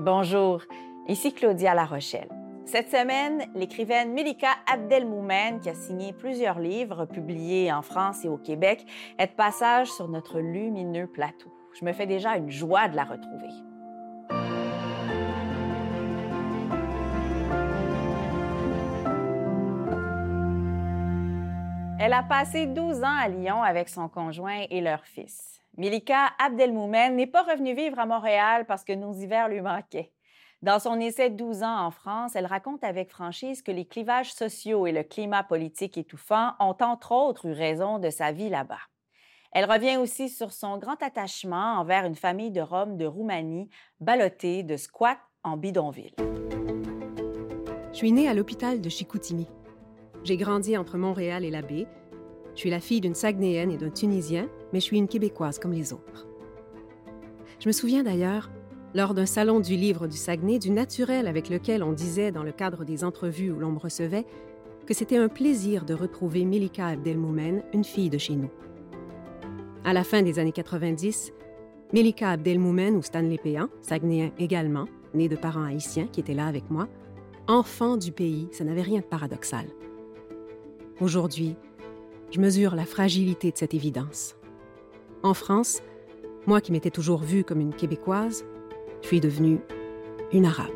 Bonjour, ici Claudia La Rochelle. Cette semaine, l'écrivaine Melika Abdelmoumen, qui a signé plusieurs livres publiés en France et au Québec, est de passage sur notre lumineux plateau. Je me fais déjà une joie de la retrouver. Elle a passé 12 ans à Lyon avec son conjoint et leur fils. Milika Abdelmoumen n'est pas revenue vivre à Montréal parce que nos hivers lui manquaient. Dans son essai 12 ans en France, elle raconte avec franchise que les clivages sociaux et le climat politique étouffant ont entre autres eu raison de sa vie là-bas. Elle revient aussi sur son grand attachement envers une famille de Roms de Roumanie, ballottée de squat en bidonville. Je suis née à l'hôpital de Chicoutimi. J'ai grandi entre Montréal et la baie. Je suis la fille d'une Saguenéenne et d'un Tunisien, mais je suis une Québécoise comme les autres. Je me souviens d'ailleurs, lors d'un salon du livre du Saguenay, du naturel avec lequel on disait dans le cadre des entrevues où l'on me recevait que c'était un plaisir de retrouver Melika Abdelmoumen, une fille de chez nous. À la fin des années 90, Melika Abdelmoumen ou Stanley Péan, Saguenéen également, né de parents haïtiens qui étaient là avec moi, enfant du pays, ça n'avait rien de paradoxal. Aujourd'hui, je mesure la fragilité de cette évidence. En France, moi qui m'étais toujours vue comme une Québécoise, je suis devenue une Arabe.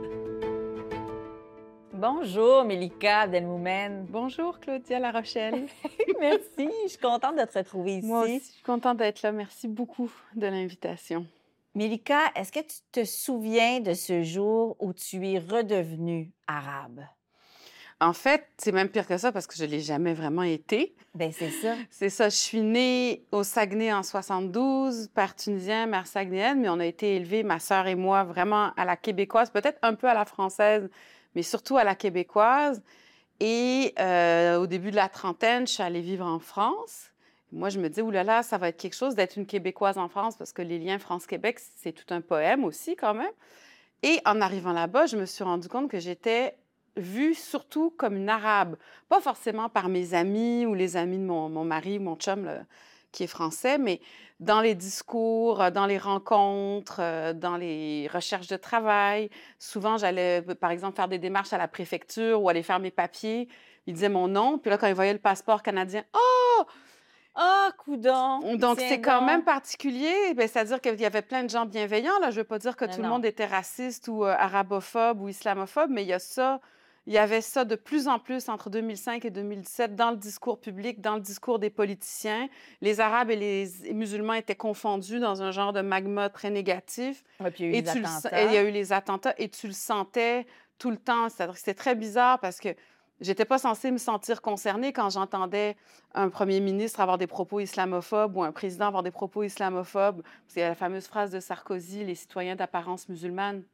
Bonjour, Melika Abdelmoumen. Bonjour, Claudia La Rochelle. Merci, je suis contente de te retrouver ici. Moi aussi, je suis contente d'être là. Merci beaucoup de l'invitation. Melika, est-ce que tu te souviens de ce jour où tu es redevenue arabe? En fait, c'est même pire que ça parce que je ne l'ai jamais vraiment été. Ben c'est ça. C'est ça. Je suis née au Saguenay en 72, père tunisien, mère saguenéenne, mais on a été élevés, ma sœur et moi, vraiment à la québécoise, peut-être un peu à la française, mais surtout à la québécoise. Et euh, au début de la trentaine, je suis allée vivre en France. Moi, je me dis, oulala, ça va être quelque chose d'être une Québécoise en France parce que les liens France-Québec, c'est tout un poème aussi quand même. Et en arrivant là-bas, je me suis rendu compte que j'étais vue surtout comme une arabe, pas forcément par mes amis ou les amis de mon, mon mari, mon chum qui est français, mais dans les discours, euh, dans les rencontres, euh, dans les recherches de travail. Souvent, j'allais, par exemple, faire des démarches à la préfecture ou aller faire mes papiers. Ils disaient mon nom, puis là, quand ils voyaient le passeport canadien, oh! Ah, oh, coudon! Donc, c'est quand même particulier. Ben, C'est-à-dire qu'il y avait plein de gens bienveillants. Là. Je ne veux pas dire que tout le monde était raciste ou euh, arabophobe ou islamophobe, mais il y a ça il y avait ça de plus en plus entre 2005 et 2017 dans le discours public, dans le discours des politiciens. Les Arabes et les musulmans étaient confondus dans un genre de magma très négatif. puis il y a eu et les attentats. Et il y a eu les attentats et tu le sentais tout le temps. C'était très bizarre parce que j'étais pas censée me sentir concernée quand j'entendais un premier ministre avoir des propos islamophobes ou un président avoir des propos islamophobes. C'est la fameuse phrase de Sarkozy, les citoyens d'apparence musulmane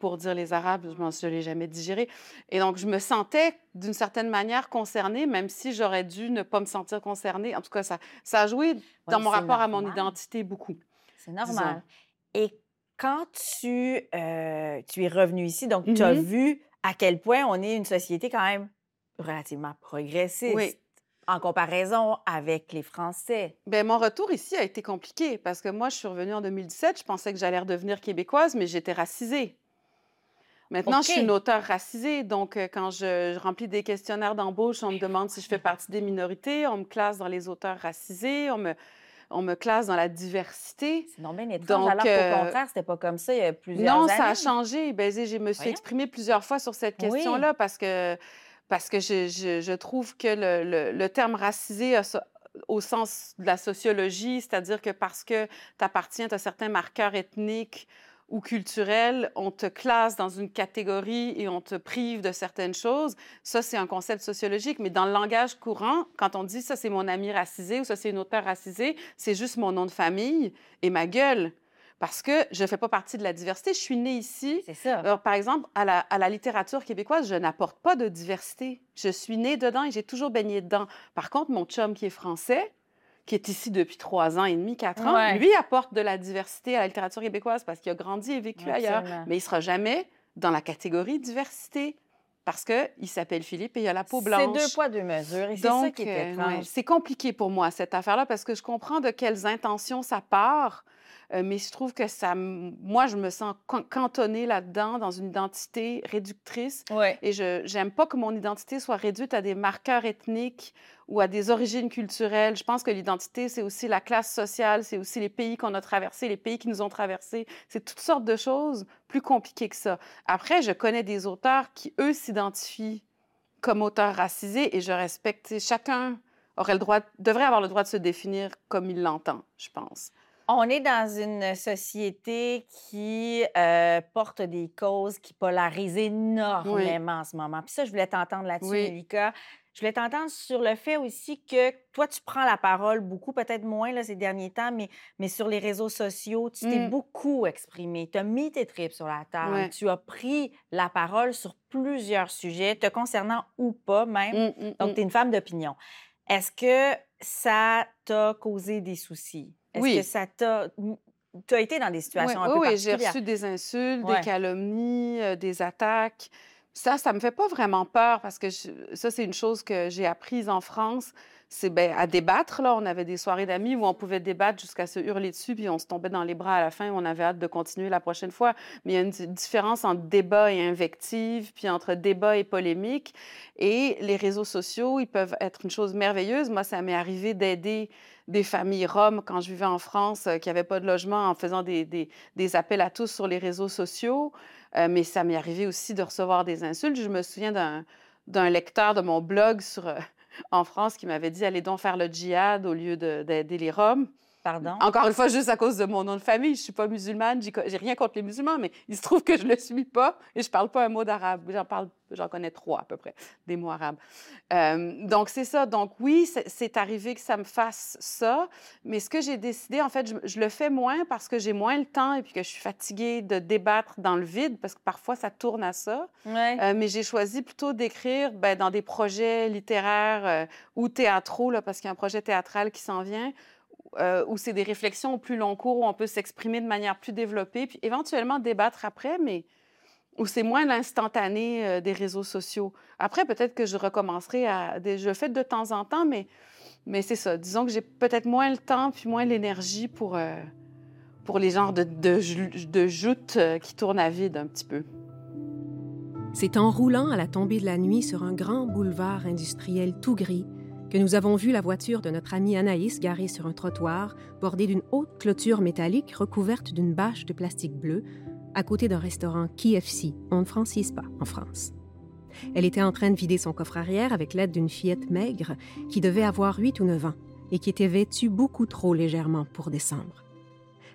pour dire les Arabes, je ne l'ai jamais digéré. Et donc, je me sentais d'une certaine manière concernée, même si j'aurais dû ne pas me sentir concernée. En tout cas, ça, ça a joué dans mon rapport à mon identité beaucoup. C'est normal. Et quand tu, euh, tu es revenu ici, donc tu as mm-hmm. vu à quel point on est une société quand même relativement progressiste. En comparaison avec les Français. Bien, mon retour ici a été compliqué parce que moi, je suis revenue en 2017. Je pensais que j'allais redevenir québécoise, mais j'étais racisée. Maintenant, je suis une auteure racisée, donc euh, quand je, remplis des questionnaires d'embauche, on me demande si je fais partie des minorités, on me classe dans les auteurs racisés, on me, on me classe dans la diversité. C'est non bien étrange, donc, alors qu'au euh, contraire, c'était pas comme ça il y a plusieurs années. Non, ça a changé. Ben, je me suis exprimée plusieurs fois sur cette question-là parce que, parce que je, je, trouve que le, le, terme racisé a, au sens de la sociologie, c'est-à-dire que parce que tu appartiens à certains marqueurs ethniques ou culturel, on te classe dans une catégorie et on te prive de certaines choses. Ça, c'est un concept sociologique. Mais dans le langage courant, quand on dit ça, c'est mon ami racisé ou ça, c'est une auteure racisée, c'est juste mon nom de famille et ma gueule. Parce que je ne fais pas partie de la diversité. Je suis née ici. C'est ça. Alors, par exemple, à la, à la littérature québécoise, je n'apporte pas de diversité. Je suis née dedans et j'ai toujours baigné dedans. Par contre, mon chum qui est français, qui est ici depuis trois ans et demi, quatre ans, lui apporte de la diversité à la littérature québécoise parce qu'il a grandi et vécu ailleurs. Mais il sera jamais dans la catégorie diversité parce qu'il s'appelle Philippe et il a la peau blanche. C'est deux poids, deux mesures. Et c'est ça qui est euh, C'est compliqué pour moi, cette affaire-là, parce que je comprends de quelles intentions ça part. Euh, mais je trouve que ça, moi, je me sens cantonnée là-dedans, dans une identité réductrice. Ouais. Et je n'aime pas que mon identité soit réduite à des marqueurs ethniques ou à des origines culturelles. Je pense que l'identité, c'est aussi la classe sociale, c'est aussi les pays qu'on a traversés, les pays qui nous ont traversés. C'est toutes sortes de choses plus compliquées que ça. Après, je connais des auteurs qui, eux, s'identifient comme auteurs racisés et je respecte. Chacun aurait le droit, devrait avoir le droit de se définir comme il l'entend, je pense. On est dans une société qui euh, porte des causes qui polarisent énormément en ce moment. Puis ça, je voulais t'entendre là-dessus, oui. Je voulais t'entendre sur le fait aussi que toi, tu prends la parole beaucoup, peut-être moins là, ces derniers temps, mais, mais sur les réseaux sociaux, tu t'es mmh. beaucoup exprimé. Tu as mis tes tripes sur la table. Tu as pris la parole sur plusieurs sujets, te concernant ou pas même. Mmh, mmh, Donc, tu es une femme d'opinion. Est-ce que ça t'a causé des soucis? Est-ce oui. que ça t'a. Tu as été dans des situations oui, un peu Oui, j'ai reçu des insultes, Ouais. des calomnies, euh, des attaques. Ça, ça me fait pas vraiment peur parce que je- ça, c'est une chose que j'ai apprise en France. C'est ben, à débattre. Là, on avait des soirées d'amis où on pouvait débattre jusqu'à se hurler dessus, puis on se tombait dans les bras à la fin. On avait hâte de continuer la prochaine fois. Mais il y a une di- différence entre débat et invective, puis entre débat et polémique. Et les réseaux sociaux, ils peuvent être une chose merveilleuse. Moi, ça m'est arrivé d'aider des familles roms quand je vivais en France euh, qui n'avaient pas de logement en faisant des, des- des appels à tous sur les réseaux sociaux. Euh, mais ça m'est arrivé aussi de recevoir des insultes. Je me souviens d'un, d'un lecteur de mon blog sur, euh, en France qui m'avait dit Allez donc faire le djihad au lieu de- d'aider les Roms. Pardon? Encore une fois, juste à cause de mon nom de famille. Je suis pas musulmane, j'ai rien contre les musulmans, mais il se trouve que je le suis pas et je parle pas un mot d'arabe. J'en parle, j'en connais trois à peu près, des mots arabes. Euh, donc c'est ça. Donc oui, c'est- arrivé que ça me fasse ça, mais ce que j'ai décidé, en fait, je, je le fais moins parce que j'ai moins le temps et puis que je suis fatiguée de débattre dans le vide parce que parfois ça tourne à ça. Ouais. Euh, mais j'ai choisi plutôt d'écrire ben, dans des projets littéraires euh, ou théâtraux, là, parce qu'il y a un projet théâtral qui s'en vient, euh, où c'est des réflexions au plus long cours, où on peut s'exprimer de manière plus développée, puis éventuellement débattre après, mais où c'est moins l'instantané euh, des réseaux sociaux. Après, peut-être que je recommencerai à... Des... Je le fais de temps en temps, mais, mais c'est ça. Disons que j'ai peut-être moins le temps puis moins l'énergie pour, euh, pour les genres de, de, de joutes euh, qui tournent à vide un petit peu. C'est en roulant à la tombée de la nuit sur un grand boulevard industriel tout gris que nous avons vu la voiture de notre amie Anaïs garée sur un trottoir bordé d'une haute clôture métallique recouverte d'une bâche de plastique bleu à côté d'un restaurant KFC, on ne francise pas en France. Elle était en train de vider son coffre arrière avec l'aide d'une fillette maigre qui devait avoir 8 ou 9 ans et qui était vêtue beaucoup trop légèrement pour descendre.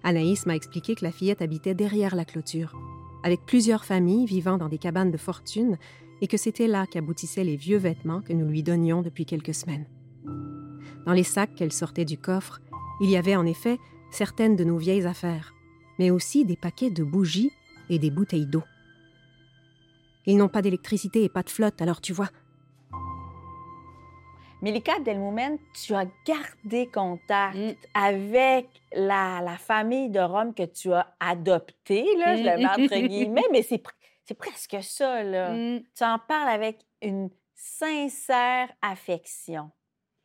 Anaïs m'a expliqué que la fillette habitait derrière la clôture, avec plusieurs familles vivant dans des cabanes de fortune et que c'était là qu'aboutissaient les vieux vêtements que nous lui donnions depuis quelques semaines. Dans les sacs qu'elle sortait du coffre, il y avait en effet certaines de nos vieilles affaires, mais aussi des paquets de bougies et des bouteilles d'eau. Ils n'ont pas d'électricité et pas de flotte, alors tu vois. Milika Abdelmoumen, tu as gardé contact Mm. avec la, la famille de Rome que tu as adoptée, là, je le mets entre guillemets, mais c'est, c'est presque ça, là. Mm. Tu en parles avec une sincère affection.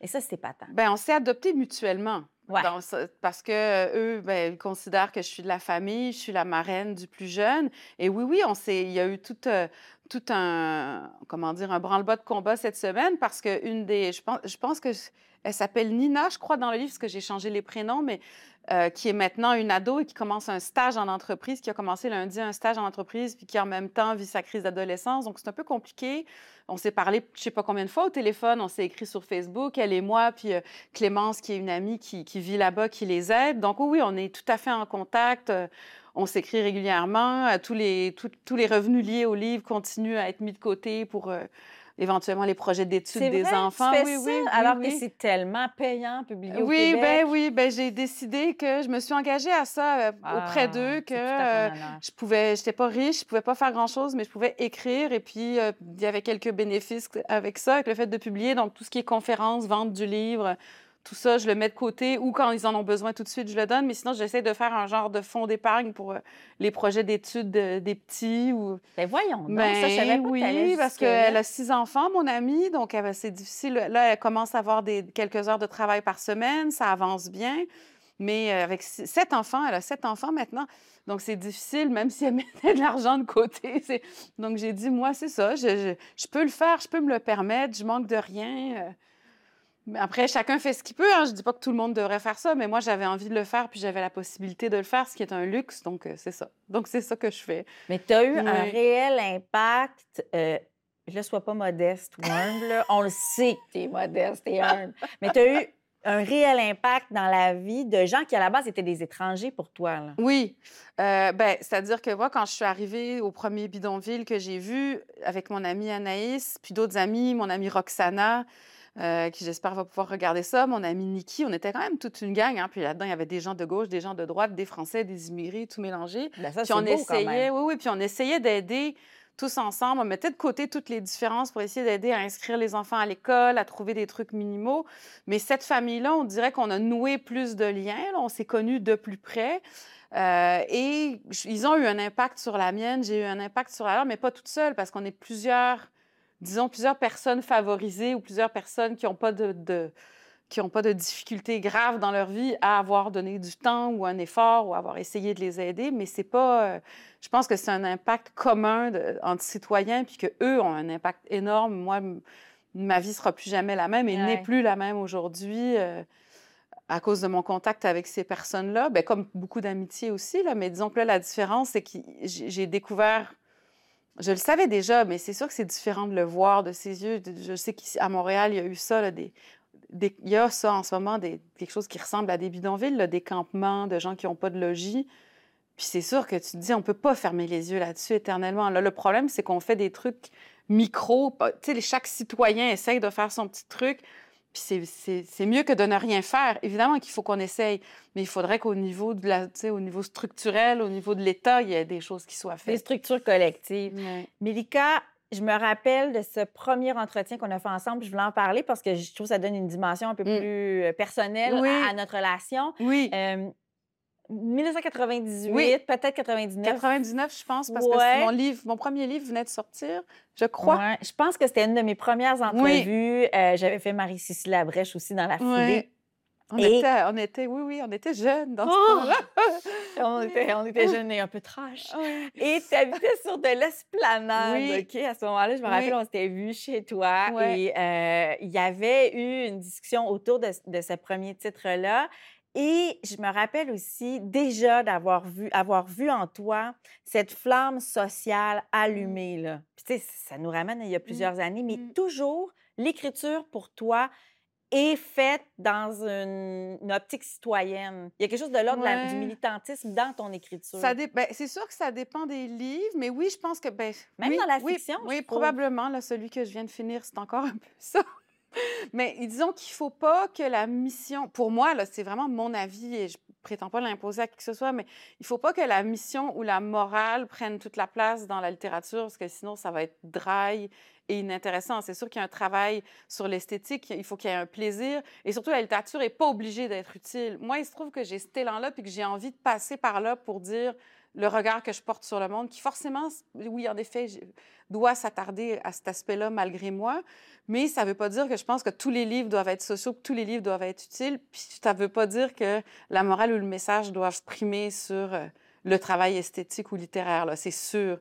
Et ça, c'est pas tant. Ben, on s'est adoptés mutuellement. Ouais. Donc, ça- parce que eux, ben, ils considèrent que je suis de la famille, je suis la marraine du plus jeune. Et oui, oui, on s'est, il y a eu tout, euh, tout un, comment dire, un branle-bas de combat cette semaine parce que une des, je pense, je pense que elle s'appelle Nina, je crois, dans le livre, parce que j'ai changé les prénoms, mais euh, qui est maintenant une ado et qui commence un stage en entreprise, qui a commencé lundi un stage en entreprise, puis qui en même temps vit sa crise d'adolescence. Donc, c'est un peu compliqué. On s'est parlé, je sais pas combien de fois au téléphone, on s'est écrit sur Facebook, elle et moi, puis euh, Clémence, qui est une amie qui, qui vit là-bas, qui les aide. Donc, oui, on est tout à fait en contact. On s'écrit régulièrement. Euh, Tous les, tous- tous les revenus liés au livre continuent à être mis de côté pour euh, éventuellement les projets d'études des vrai, enfants. tu fais oui, ça, oui, oui, alors oui. que c'est tellement payant publié au Québec. ben oui, ben j'ai décidé que je me suis engagée à ça euh, auprès Ah, d'eux, que euh, je pouvais, j'étais pas riche, je pouvais pas faire grand chose, mais je pouvais écrire et puis euh, il y avait quelques bénéfices avec ça, avec le fait de publier. Donc tout ce qui est conférences, vente du livre, tout ça, je le mets de côté ou quand ils en ont besoin tout de suite, je le donne. Mais sinon, j'essaie de faire un genre de fonds d'épargne pour euh, les projets d'études de- des petits ou Ben voyons donc, ben, ça, je savais pas que oui, t'allais parce qu'elle a six enfants, mon amie, donc c'est difficile. Là, elle commence à avoir des, quelques heures de travail par semaine, ça avance bien. Mais euh, avec sept enfants, elle a sept enfants maintenant. Donc, c'est difficile, même si elle mettait de l'argent de côté. Donc, j'ai dit, moi, c'est ça. Je, peux le faire, je peux me le permettre. Je manque de rien. Après, chacun fait ce qu'il peut. Hein. Je ne dis pas que tout le monde devrait faire ça, mais moi, j'avais envie de le faire, puis j'avais la possibilité de le faire, ce qui est un luxe. Donc, euh, c'est ça. Donc, c'est ça que je fais. Mais tu as eu un réel impact. Euh, ne sois pas modeste ou humble. On le sait que tu es modeste et humble. mais tu as eu un réel impact dans la vie de gens qui, à la base, étaient des étrangers pour toi. Là. Oui. Euh, ben, C'est-à-dire que moi, quand je suis arrivée au premier bidonville que j'ai vu avec mon amie Anaïs, puis d'autres amis, mon amie Roxana, euh, qui j'espère va pouvoir regarder ça, mon amie Nikki, on était quand même toute une gang. Hein, puis là-dedans, il y avait des gens de gauche, des gens de droite, des Français, des immigrés, tout mélangé. Ben ça, puis on essayait, oui, oui, puis on essayait d'aider tous ensemble. On mettait de côté toutes les différences pour essayer d'aider à inscrire les enfants à l'école, à trouver des trucs minimaux. Mais cette famille-là, on dirait qu'on a noué plus de liens. On s'est connus de plus près. Euh, et ils ont eu un impact sur la mienne, j'ai eu un impact sur la leur, mais pas toute seule, parce qu'on est plusieurs, disons, plusieurs personnes favorisées ou plusieurs personnes qui n'ont pas de, qui n'ont pas de difficultés graves dans leur vie à avoir donné du temps ou un effort ou avoir essayé de les aider, mais c'est pas. Euh, je pense que c'est un impact commun de, entre citoyens, puis qu'eux ont un impact énorme. Moi, ma vie sera plus jamais la même et n'est plus la même aujourd'hui euh, à cause de mon contact avec ces personnes-là. Bien, comme beaucoup d'amitiés aussi, là, mais disons que là, la différence, c'est que j'ai découvert je le savais déjà, mais c'est sûr que c'est différent de le voir de ses yeux. Je sais qu'à Montréal, il y a eu ça, des, il y a ça en ce moment, des, quelque chose qui ressemble à des bidonvilles, des campements de gens qui n'ont pas de logis. Puis c'est sûr que tu te dis, on ne peut pas fermer les yeux là-dessus éternellement. Le problème, c'est qu'on fait des trucs micro. Tu chaque citoyen essaye de faire son petit truc. Puis c'est mieux que de ne rien faire. Évidemment qu'il faut qu'on essaye, mais il faudrait qu'au niveau, de la, au niveau structurel, au niveau de l'État, il y ait des choses qui soient faites. Des structures collectives. Mélika, je me rappelle de ce premier entretien qu'on a fait ensemble. Je voulais en parler parce que je trouve que ça donne une dimension un peu mm. plus euh, personnelle à, notre relation. Oui. 1998, peut-être 99. 99, je pense, parce que mon livre, mon premier livre venait de sortir, je crois. Je pense que c'était une de mes premières entrevues. Euh, j'avais fait Marie-Cécile Labrèche aussi dans la foulée. On, était, on était, oui, oui, on était jeunes dans ce oh! temps-là. on, était, on était jeunes et un peu trash. Et tu habitais sur de l'esplanade, OK? À ce moment-là, je me rappelle, on s'était vus chez toi et euh, il y avait eu une discussion autour de, de ce premier titre-là. Et je me rappelle aussi déjà d'avoir vu, avoir vu en toi cette flamme sociale mmh. allumée. Là. Puis, tu sais, ça nous ramène il y a mmh. plusieurs années, mais mmh. toujours, l'écriture pour toi, est faite dans une, optique citoyenne. Il y a quelque chose de l'ordre du militantisme dans ton écriture. Ben, c'est sûr que ça dépend des livres, mais oui, je pense que... Ben, Même dans la fiction, Oui, probablement. Là, celui que je viens de finir, c'est encore un peu ça. mais disons qu'il ne faut pas que la mission... Pour moi, là, c'est vraiment mon avis et je prétends pas l'imposer à qui que ce soit, mais il ne faut pas que la mission ou la morale prenne toute la place dans la littérature, parce que sinon, ça va être dry et inintéressant. C'est sûr qu'il y a un travail sur l'esthétique, il faut qu'il y ait un plaisir, et surtout, la littérature n'est pas obligée d'être utile. Moi, il se trouve que j'ai cet élan-là, puis que j'ai envie de passer par là pour dire le regard que je porte sur le monde, qui forcément, oui, en effet, doit s'attarder à cet aspect-là malgré moi, mais ça ne veut pas dire que je pense que tous les livres doivent être sociaux, que tous les livres doivent être utiles, puis ça ne veut pas dire que la morale ou le message doivent primer sur euh, le travail esthétique ou littéraire, là, c'est sûr.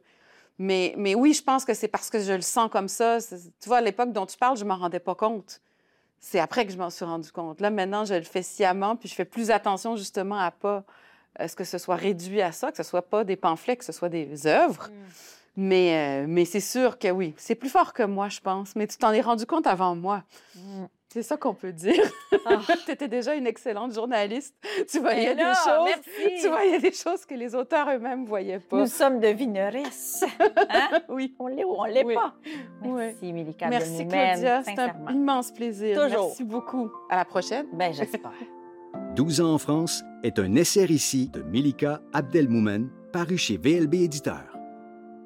Mais, mais oui, je pense que c'est parce que je le sens comme ça. Tu vois, à l'époque dont tu parles, je ne m'en rendais pas compte. C'est après que je m'en suis rendu compte. Là, maintenant, je le fais sciemment, puis je fais plus attention justement à pas ce que ce soit réduit à ça, que ce soit pas des pamphlets, que ce soit des œuvres? Mm. Mais, euh, mais c'est sûr que oui, c'est plus fort que moi, je pense. Mais tu t'en es rendu compte avant moi. Mm. C'est ça qu'on peut dire. Ah. tu étais déjà une excellente journaliste. Tu voyais des choses. Tu voyais des choses que les auteurs eux-mêmes voyaient pas. Nous sommes devineresses. Hein? oui. On l'est ou on l'est pas. Merci, Mélika. Merci, Claudia. C'est un immense plaisir. Toujours. Merci beaucoup. À la prochaine. Ben, j'espère. 12 ans en France est un essai récit de Milika Abdelmoumen, paru chez VLB Éditeur.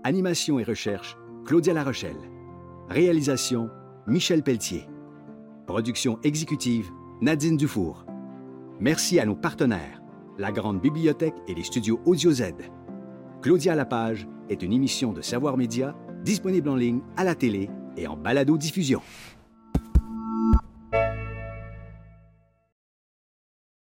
Animation et recherche, Claudia Larochelle. Réalisation, Michel Pelletier. Production exécutive, Nadine Dufour. Merci à nos partenaires, la Grande Bibliothèque et les studios Audio Z. Claudia Lapage est une émission de Savoir Média disponible en ligne, à la télé et en balado-diffusion.